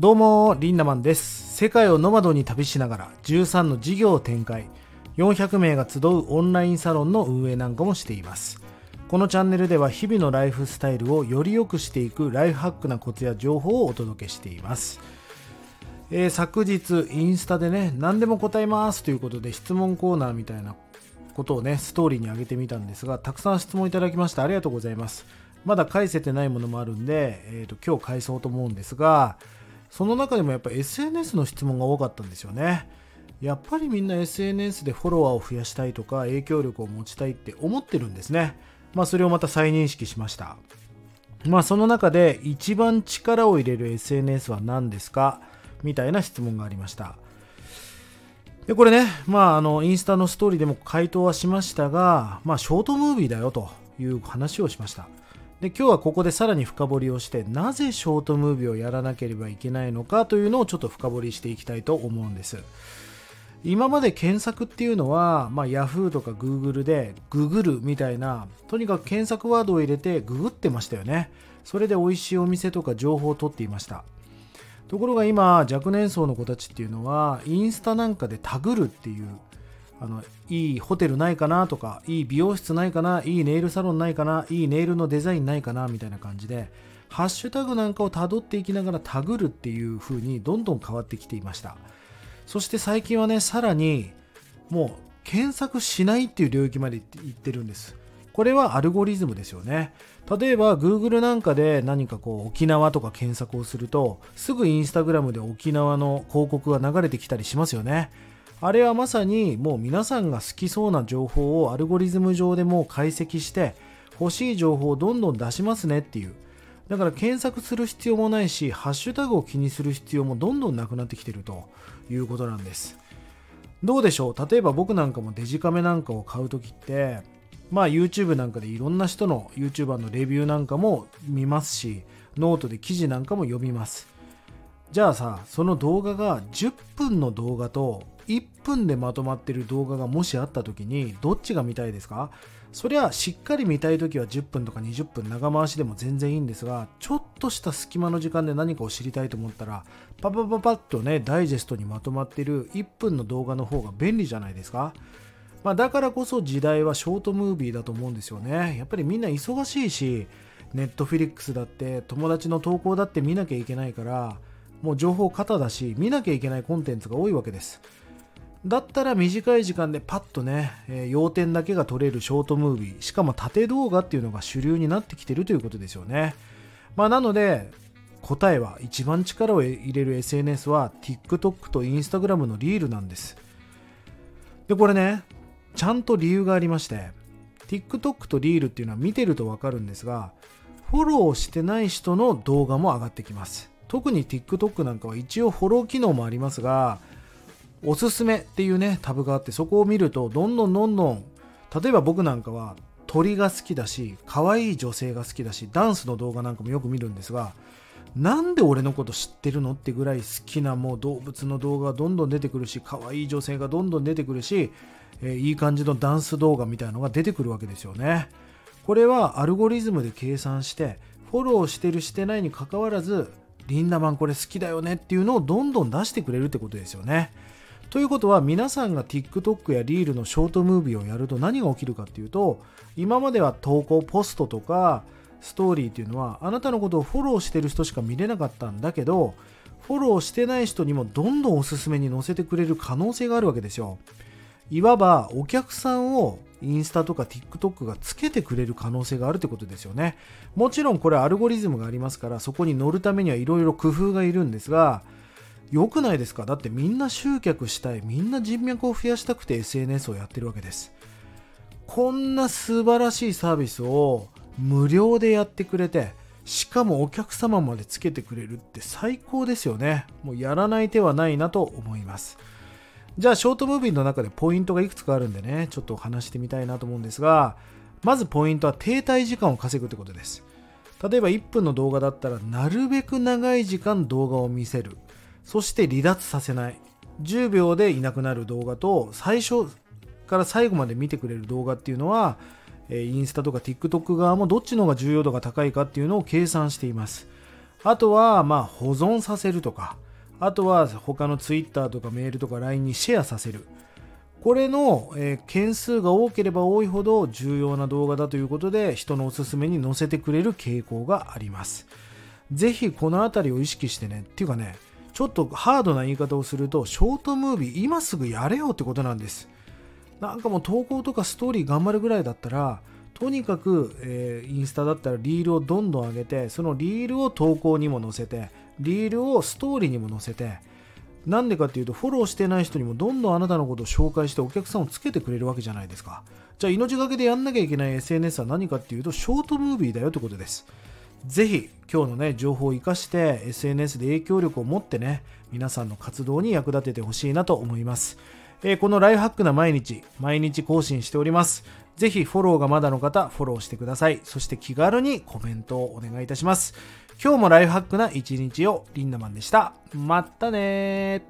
どうも、リンダマンです。世界をノマドに旅しながら13の事業を展開、400名が集うオンラインサロンの運営なんかもしています。このチャンネルでは日々のライフスタイルをより良くしていくライフハックなコツや情報をお届けしています。えー昨日インスタでね何でも答えますということで質問コーナーみたいなことをねストーリーに上げてみたんですがたくさん質問いただきましてありがとうございますまだ返せてないものもあるんで、えーと今日返そうと思うんですがその中でもやっぱ SNS の質問が多かったんですよねやっぱりみんな SNS でフォロワーを増やしたいとか影響力を持ちたいって思ってるんですねまあそれをまた再認識しましたまあその中で一番力を入れる SNS は何ですか？みたいな質問がありました。で、これね、まああのインスタのストーリーでも回答はしましたが、まあショートムービーだよという話をしました。で、今日はここでさらに深掘りをして、なぜショートムービーをやらなければいけないのかというのをちょっと深掘りしていきたいと思うんです。今まで検索っていうのは、まあ、Yahoo とか Google でググるみたいなとにかく検索ワードを入れてググってましたよねそれで美味しいお店とか情報を取っていましたところが今若年層の子たちっていうのはインスタなんかでタグるっていうあのいいホテルないかなとかいい美容室ないかないいネイルサロンないかないいネイルのデザインないかなみたいな感じでハッシュタグなんかをたどっていきながらタグるっていう風にどんどん変わってきていました。そして最近はねさらにもう検索しないっていう領域まで行ってるんです。これはアルゴリズムですよね。例えば Google なんかで何かこう沖縄とか検索をするとすぐ Instagram で沖縄の広告が流れてきたりしますよね。あれはまさにもう皆さんが好きそうな情報をアルゴリズム上でもう解析して欲しい情報をどんどん出しますねっていう。だから検索する必要もないしハッシュタグを気にする必要もどんどんなくなってきてるということなんです。どうでしょう？例えば僕なんかもデジカメなんかを買う時ってまあ YouTube なんかでいろんな人の YouTuber のレビューなんかも見ますしノートで記事なんかも読みます。じゃあさその動画が10分の動画と1分でまとまってる動画がもしあった時にどっちが見たいですか？そりゃしっかり見たい時は10分とか20分長回しでも全然いいんですがちょっとした隙間の時間で何かを知りたいと思ったらパパパパッとねダイジェストにまとまってる1分の動画の方が便利じゃないですかまあ、だからこそ時代はショートムービーだと思うんですよね。やっぱりみんな忙しいし、ネットフィリックスだって友達の投稿だって見なきゃいけないから、もう情報型だし、見なきゃいけないコンテンツが多いわけです。だったら短い時間でパッとね、えー要点だけが撮れるショートムービー、しかも縦動画っていうのが主流になってきてるということですよね。まあなので、答えは一番力を入れる SNS は TikTok と Instagram のリールなんです。で、これね、ちゃんと理由がありまして TikTok とリールっていうのは見てるとわかるんですがフォローしてない人の動画も上がってきます特に TikTok なんかは一応フォロー機能もありますがおすすめっていうねタブがあってそこを見るとどんどんどんどん例えば僕なんかは鳥が好きだし可愛い女性が好きだしダンスの動画なんかもよく見るんですがなんで俺のこと知ってるのってぐらい好きなもう動物の動画がどんどん出てくるし可愛い女性がどんどん出てくるしえーいい感じのダンス動画みたいのが出てくるわけですよね。これはアルゴリズムで計算してフォローしてるしてないにかかわらずリンダマンこれ好きだよねっていうのをどんどん出してくれるってことですよね。ということは皆さんが TikTok やリールのショートムービーをやると何が起きるかっていうと今までは投稿ポストとかストーリーっていうのはあなたのことをフォローしてる人しか見れなかったんだけどフォローしてない人にもどんどんおすすめに載せてくれる可能性があるわけですよ。いわばお客さんをインスタとか TikTok がつけてくれる可能性があるってことですよね。もちろんこれアルゴリズムがありますからそこに乗るためにはいろいろ工夫がいるんですが良くないですか？だってみんな集客したいみんな人脈を増やしたくて SNS をやってるわけです。こんな素晴らしいサービスを無料でやってくれてしかもお客様までつけてくれるって最高ですよね。もうやらない手はないなと思います。じゃあショートムービーの中でポイントがいくつかあるんでねちょっと話してみたいなと思うんですがまずポイントは停滞時間を稼ぐってことです例えば1分の動画だったらなるべく長い時間動画を見せるそして離脱させない10秒でいなくなる動画と最初から最後まで見てくれる動画っていうのはインスタとか TikTok 側もどっちの方が重要度が高いかっていうのを計算していますあとは、まあ、保存させるとか、あとは他の Twitter とかメールとか LINE にシェアさせる。これの、えー、件数が多ければ多いほど重要な動画だということで人のおすすめに載せてくれる傾向があります。ぜひこの辺りを意識してね、っていうかね、ちょっとハードな言い方をすると、ショートムービー今すぐやれよってことなんです。なんかもう投稿とかストーリー頑張るぐらいだったら、とにかく、えー、インスタだったらリールをどんどん上げて、そのリールを投稿にも載せて、リールをストーリーにも載せて、なんでかっていうと、フォローしてない人にもどんどんあなたのことを紹介してお客さんをつけてくれるわけじゃないですか。じゃあ、命がけでやんなきゃいけない SNS は何かっていうと、ショートムービーだよってことです。ぜひ、今日のね、情報を活かして、SNS で影響力を持ってね、皆さんの活動に役立ててほしいなと思います。えー、このライフハックな毎日、毎日更新しております。ぜひフォローがまだの方、フォローしてください。そして気軽にコメントをお願いいたします。今日もライフハックな一日をリンダマンでした。まったね